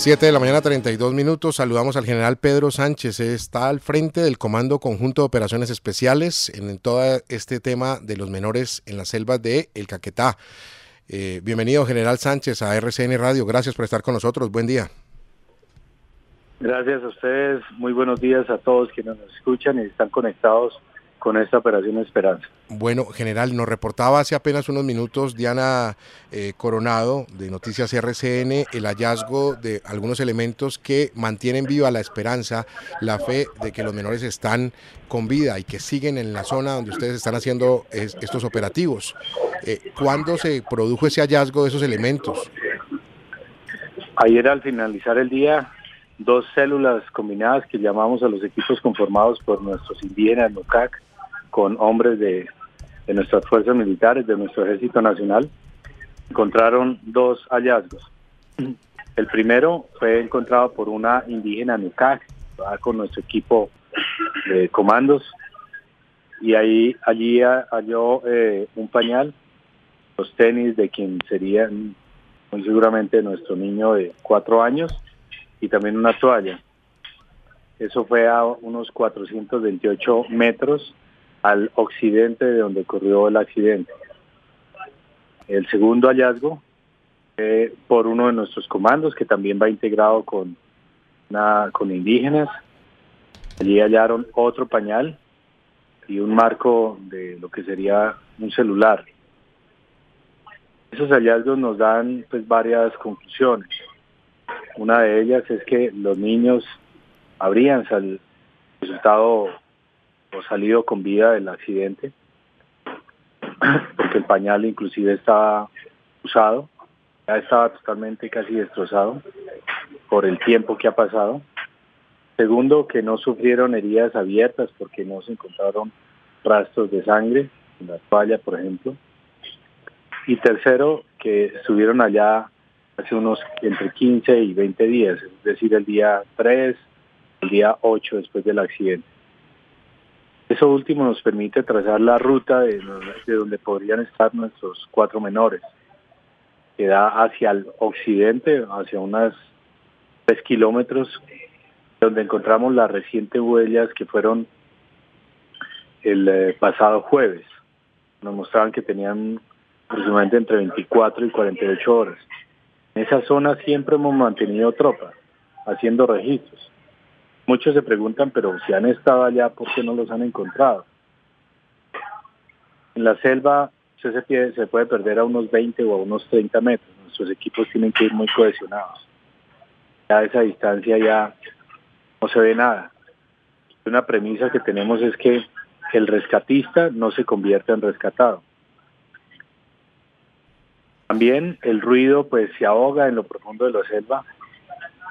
7 de la mañana, 32 minutos. Saludamos al general Pedro Sánchez. Está al frente del Comando Conjunto de Operaciones Especiales en todo este tema de los menores en las selvas de El Caquetá. Eh, bienvenido, general Sánchez, a RCN Radio. Gracias por estar con nosotros. Buen día. Gracias a ustedes. Muy buenos días a todos quienes nos escuchan y están conectados con esta operación Esperanza. Bueno, general, nos reportaba hace apenas unos minutos Diana eh, Coronado de Noticias RCN el hallazgo de algunos elementos que mantienen viva la esperanza, la fe de que los menores están con vida y que siguen en la zona donde ustedes están haciendo estos operativos. Eh, ¿Cuándo se produjo ese hallazgo de esos elementos? Ayer al finalizar el día dos células combinadas que llamamos a los equipos conformados por nuestros indígenas NUCAC con hombres de, nuestras fuerzas militares, de nuestro ejército nacional, encontraron dos hallazgos. El primero fue encontrado por una indígena NUCAC, con nuestro equipo de comandos, y ahí allí halló eh, un pañal, los tenis de quien sería muy seguramente nuestro niño de cuatro años, y también una toalla. Eso fue a unos 428 metros al occidente de donde ocurrió el accidente. El segundo hallazgo eh, por uno de nuestros comandos que también va integrado con, con indígenas. Allí hallaron otro pañal y un marco de lo que sería un celular. Esos hallazgos nos dan pues varias conclusiones. Una de ellas es que los niños habrían resultado o salido con vida del accidente, porque el pañal inclusive estaba usado, ya estaba totalmente casi destrozado por el tiempo que ha pasado. Segundo, que no sufrieron heridas abiertas porque no se encontraron rastros de sangre en la toalla, por ejemplo. Y tercero, que estuvieron allá hace unos entre 15 y 20 días, es decir, el día 3, el día 8 después del accidente. Eso último nos permite trazar la ruta de, donde podrían estar nuestros cuatro menores, que da hacia el occidente, hacia unas tres kilómetros, donde encontramos las recientes huellas que fueron el eh, pasado jueves. Nos mostraban que tenían aproximadamente entre 24 y 48 horas. En esa zona siempre hemos mantenido tropas, haciendo registros. Muchos se preguntan, pero si han estado allá, ¿por qué no los han encontrado? En la selva se, se puede perder a unos 20 o a unos 30 metros. Nuestros equipos tienen que ir muy cohesionados. A esa distancia ya no se ve nada. Una premisa que tenemos es que el rescatista no se convierta en rescatado. También el ruido pues se ahoga en lo profundo de la selva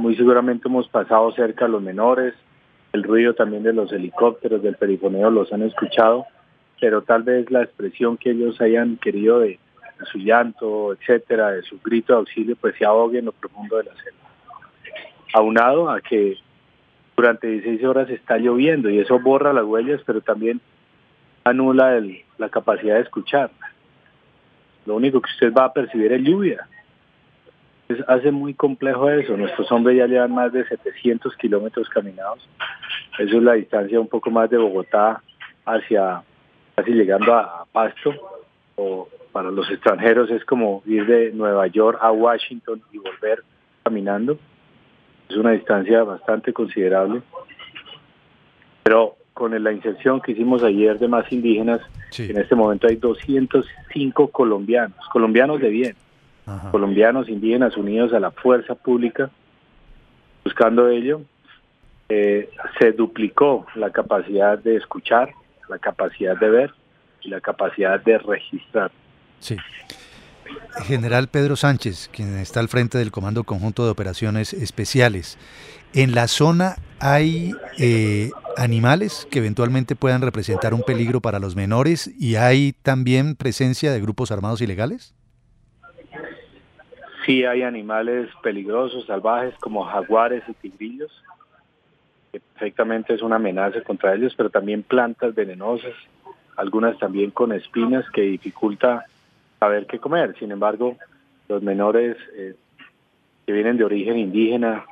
muy seguramente hemos pasado cerca a los menores, el ruido también de los helicópteros, del perifoneo los han escuchado, pero tal vez la expresión que ellos hayan querido de, su llanto, etcétera, de su grito de auxilio, pues se ahogue en lo profundo de la selva. Aunado a que durante 16 horas está lloviendo y eso borra las huellas, pero también anula la capacidad de escuchar. Lo único que usted va a percibir es lluvia, hace muy complejo eso. Nuestros hombres ya llevan más de 700 kilómetros caminados. Eso es la distancia un poco más de Bogotá hacia casi llegando a, Pasto. O para los extranjeros es como ir de Nueva York a Washington y volver caminando. Es una distancia bastante considerable. Pero con la inserción que hicimos ayer de más indígenas, en este momento hay 205 colombianos, colombianos de bien, colombianos indígenas unidos a la fuerza pública, buscando ello. Eh, se duplicó la capacidad de escuchar, la capacidad de ver y la capacidad de registrar. Sí. General Pedro Sánchez, quien está al frente del Comando Conjunto de Operaciones Especiales. ¿En la zona hay eh, animales que eventualmente puedan representar un peligro para los menores y hay también presencia de grupos armados ilegales? Sí, hay animales peligrosos, salvajes, como jaguares y tigrillos, que perfectamente es una amenaza contra ellos, pero también plantas venenosas, algunas también con espinas que dificulta saber qué comer. Sin embargo, los menores eh, que vienen de origen indígena,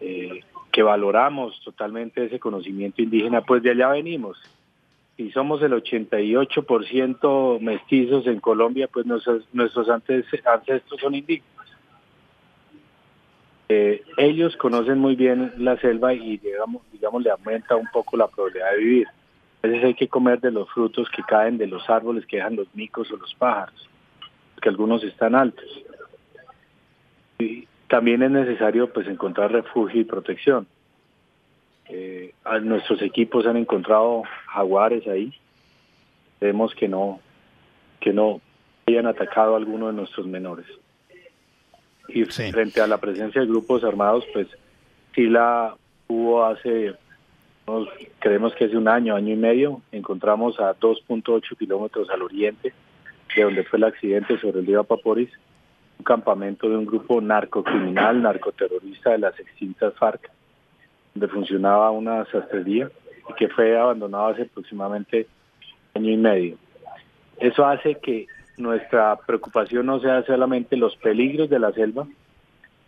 eh, que valoramos totalmente ese conocimiento indígena, pues de allá venimos. Y somos el 88% mestizos en Colombia, pues nuestros, nuestros ancestros son indígenas. Eh, ellos conocen muy bien la selva y digamos, digamos le aumenta un poco la probabilidad de vivir. A veces hay que comer de los frutos que caen de los árboles que dejan los micos o los pájaros, que algunos están altos. Y también es necesario pues encontrar refugio y protección. Eh, nuestros equipos han encontrado jaguares ahí. Vemos que no, que no hayan atacado a alguno de nuestros menores. Y frente a la presencia de grupos armados, pues sí la hubo hace, creemos que hace un año, año y medio, encontramos a 2.8 kilómetros al oriente de donde fue el accidente sobre el río Apaporis, un campamento de un grupo narcocriminal, narcoterrorista de las extintas FARC, donde funcionaba una sastrería y que fue abandonado hace aproximadamente año y medio. Eso hace que nuestra preocupación no sea solamente los peligros de la selva,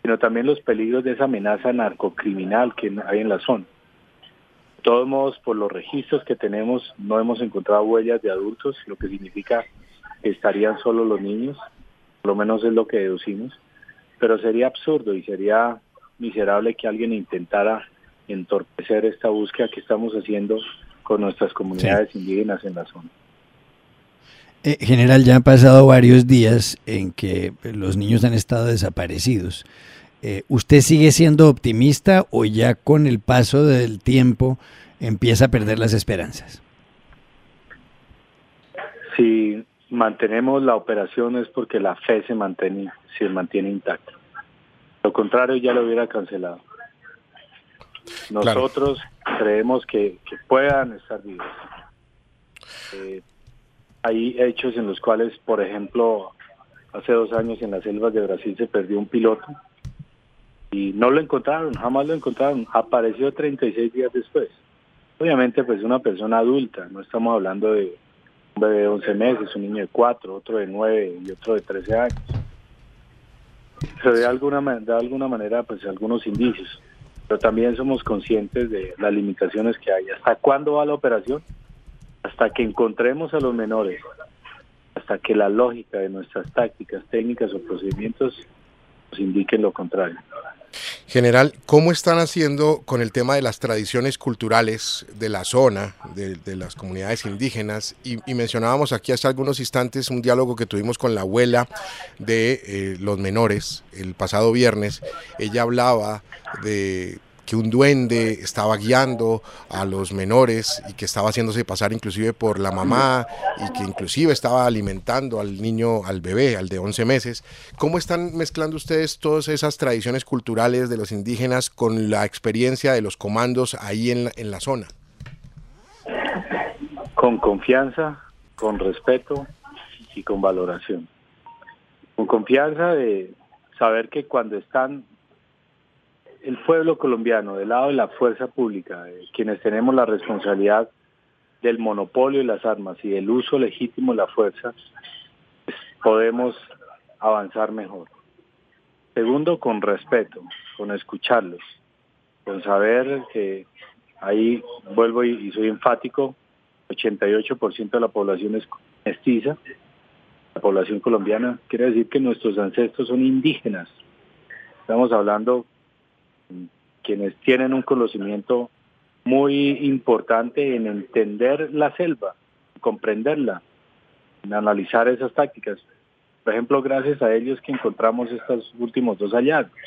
sino también los peligros de esa amenaza narcocriminal que hay en la zona. De todos modos, por los registros que tenemos, no hemos encontrado huellas de adultos, lo que significa que estarían solo los niños, por lo menos es lo que deducimos, pero sería absurdo y sería miserable que alguien intentara entorpecer esta búsqueda que estamos haciendo con nuestras comunidades indígenas en la zona. Eh, general, ya han pasado varios días en que los niños han estado desaparecidos. Eh, ¿Usted sigue siendo optimista o ya con el paso del tiempo empieza a perder las esperanzas? Si mantenemos la operación es porque la fe se mantiene, se mantiene intacta. Lo contrario ya lo hubiera cancelado. Nosotros creemos que, puedan estar vivos. Eh, hay hechos en los cuales, por ejemplo, hace dos años en las selvas de Brasil se perdió un piloto y no lo encontraron, jamás lo encontraron. Apareció 36 días después. Obviamente, pues una persona adulta, no estamos hablando de un bebé de 11 meses, un niño de 4, otro de 9 y otro de 13 años. Pero de alguna, de alguna manera, pues algunos indicios pero también somos conscientes de las limitaciones que hay. ¿Hasta cuándo va la operación? Hasta que encontremos a los menores, hasta que la lógica de nuestras tácticas, técnicas o procedimientos nos indiquen lo contrario. General, ¿cómo están haciendo con el tema de las tradiciones culturales de la zona, de, las comunidades indígenas? Y, mencionábamos aquí hace algunos instantes un diálogo que tuvimos con la abuela de eh, los menores el pasado viernes. Ella hablaba de que un duende estaba guiando a los menores y que estaba haciéndose pasar inclusive por la mamá y que inclusive estaba alimentando al niño, al bebé, al de 11 meses. ¿Cómo están mezclando ustedes todas esas tradiciones culturales de los indígenas con la experiencia de los comandos ahí en la, en la zona? Con confianza, con respeto y con valoración. Con confianza de saber que cuando están el pueblo colombiano, del lado de la fuerza pública, quienes tenemos la responsabilidad del monopolio de las armas y del uso legítimo de la fuerza, podemos avanzar mejor. Segundo, con respeto, con escucharlos, con saber que ahí vuelvo y, soy enfático, 88% de la población es mestiza, la población colombiana, quiere decir que nuestros ancestros son indígenas. Estamos hablando quienes tienen un conocimiento muy importante en entender la selva, comprenderla, en analizar esas tácticas. Por ejemplo, gracias a ellos que encontramos estos últimos dos hallazgos.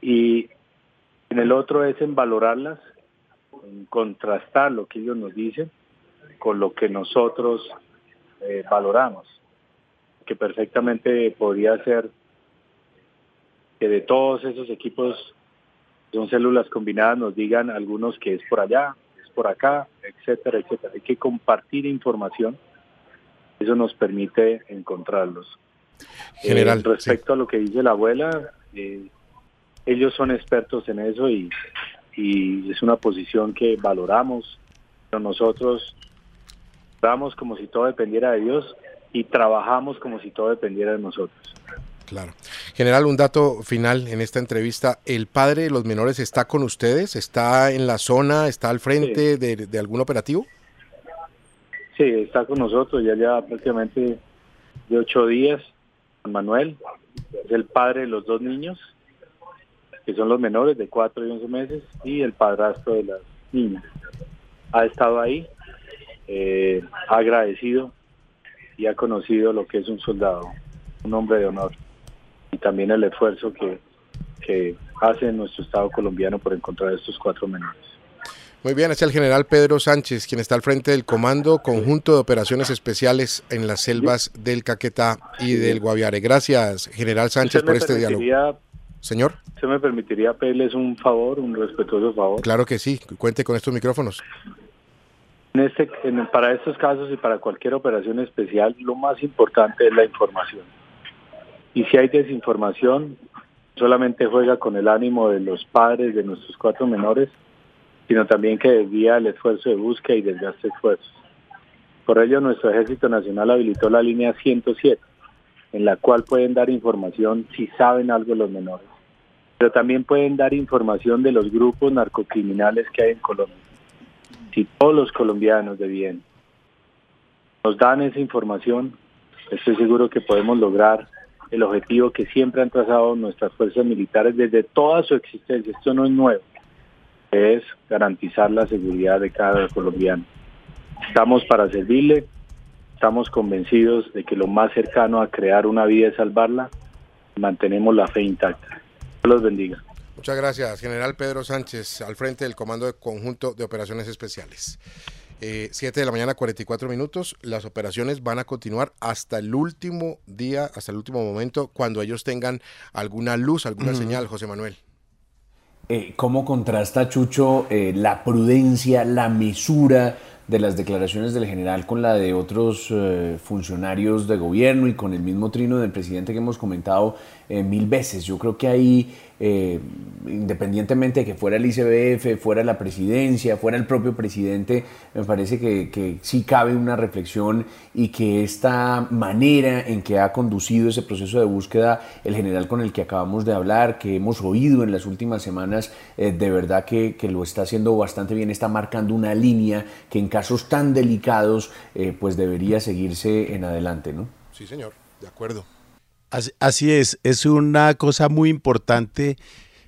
Y en el otro es en valorarlas, en contrastar lo que ellos nos dicen con lo que nosotros eh, valoramos, que perfectamente podría ser que de todos esos equipos son células combinadas nos digan algunos que es por allá, es por acá, etcétera, etcétera. Hay que compartir información, eso nos permite encontrarlos. General, eh, respecto a lo que dice la abuela, eh, ellos son expertos en eso y, y es una posición que valoramos, pero nosotros damos como si todo dependiera de Dios y trabajamos como si todo dependiera de nosotros. Claro. General, un dato final en esta entrevista. ¿El padre de los menores está con ustedes? ¿Está en la zona? ¿Está al frente de, de, algún operativo? Sí, está con nosotros ya ya prácticamente de ocho días. Manuel es el padre de los dos niños, que son los menores de cuatro y once meses, y el padrastro de las niñas. Ha estado ahí, eh, ha agradecido y ha conocido lo que es un soldado, un hombre de honor y también el esfuerzo que, que hace nuestro Estado colombiano por encontrar estos cuatro menores. Muy bien, es el general Pedro Sánchez, quien está al frente del Comando Conjunto de Operaciones Especiales en las selvas del Caquetá y del Guaviare. Gracias, general Sánchez, por este diálogo. Señor. ¿Se me permitiría pedirles un favor, un respetuoso favor? Claro que sí, cuente con estos micrófonos. En este, en, para estos casos y para cualquier operación especial, lo más importante es la información. Y si hay desinformación, solamente juega con el ánimo de los padres de nuestros cuatro menores, sino también que desvía el esfuerzo de búsqueda y desgaste esfuerzos. Por ello, nuestro Ejército Nacional habilitó la línea 107, en la cual pueden dar información si saben algo los menores, pero también pueden dar información de los grupos narcocriminales que hay en Colombia. Si todos los colombianos de bien nos dan esa información, estoy seguro que podemos lograr el objetivo que siempre han trazado nuestras fuerzas militares desde toda su existencia. Esto no es nuevo, es garantizar la seguridad de cada colombiano. Estamos para servirle, estamos convencidos de que lo más cercano a crear una vida es salvarla, mantenemos la fe intacta. Dios los bendiga. Muchas gracias, General Pedro Sánchez, al frente del Comando de Conjunto de Operaciones Especiales. 7 eh, de la mañana, 44 minutos. Las operaciones van a continuar hasta el último día, hasta el último momento, cuando ellos tengan alguna luz, alguna señal, José Manuel. Eh, ¿Cómo contrasta, Chucho, eh, la prudencia, la mesura de las declaraciones del general con la de otros funcionarios de gobierno y con el mismo trino del presidente que hemos comentado mil veces? Yo creo que ahí eh, independientemente de que fuera el ICBF, fuera la presidencia, fuera el propio presidente, me parece que, que, sí cabe una reflexión y que esta manera en que ha conducido ese proceso de búsqueda el general con el que acabamos de hablar, que hemos oído en las últimas semanas, eh, de verdad que, que, lo está haciendo bastante bien, está marcando una línea que en casos tan delicados eh, pues debería seguirse en adelante, ¿no? Sí, señor, de acuerdo. Así es, es una cosa muy importante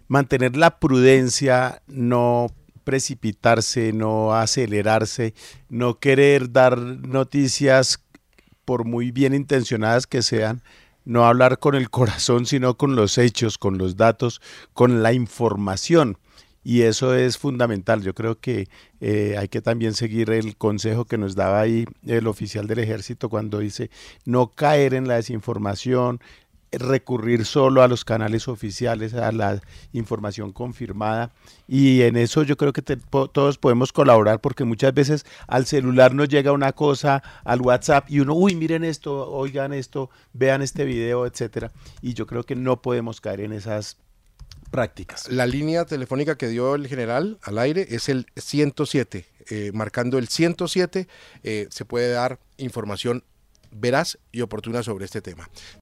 mantener la prudencia, no precipitarse, no acelerarse, no querer dar noticias por muy bien intencionadas que sean, no hablar con el corazón, sino con los hechos, con los datos, con la información y eso es fundamental. Yo creo que eh, hay que también seguir el consejo que nos daba ahí el oficial del ejército cuando dice no caer en la desinformación, recurrir solo a los canales oficiales, a la información confirmada. Y en eso yo creo que todos podemos colaborar porque muchas veces al celular nos llega una cosa, al WhatsApp, y uno, uy, miren esto, oigan esto, vean este video, etcétera. Y yo creo que no podemos caer en esas La línea telefónica que dio el general al aire es el 107. Eh, marcando el 107 eh, se puede dar información veraz y oportuna sobre este tema.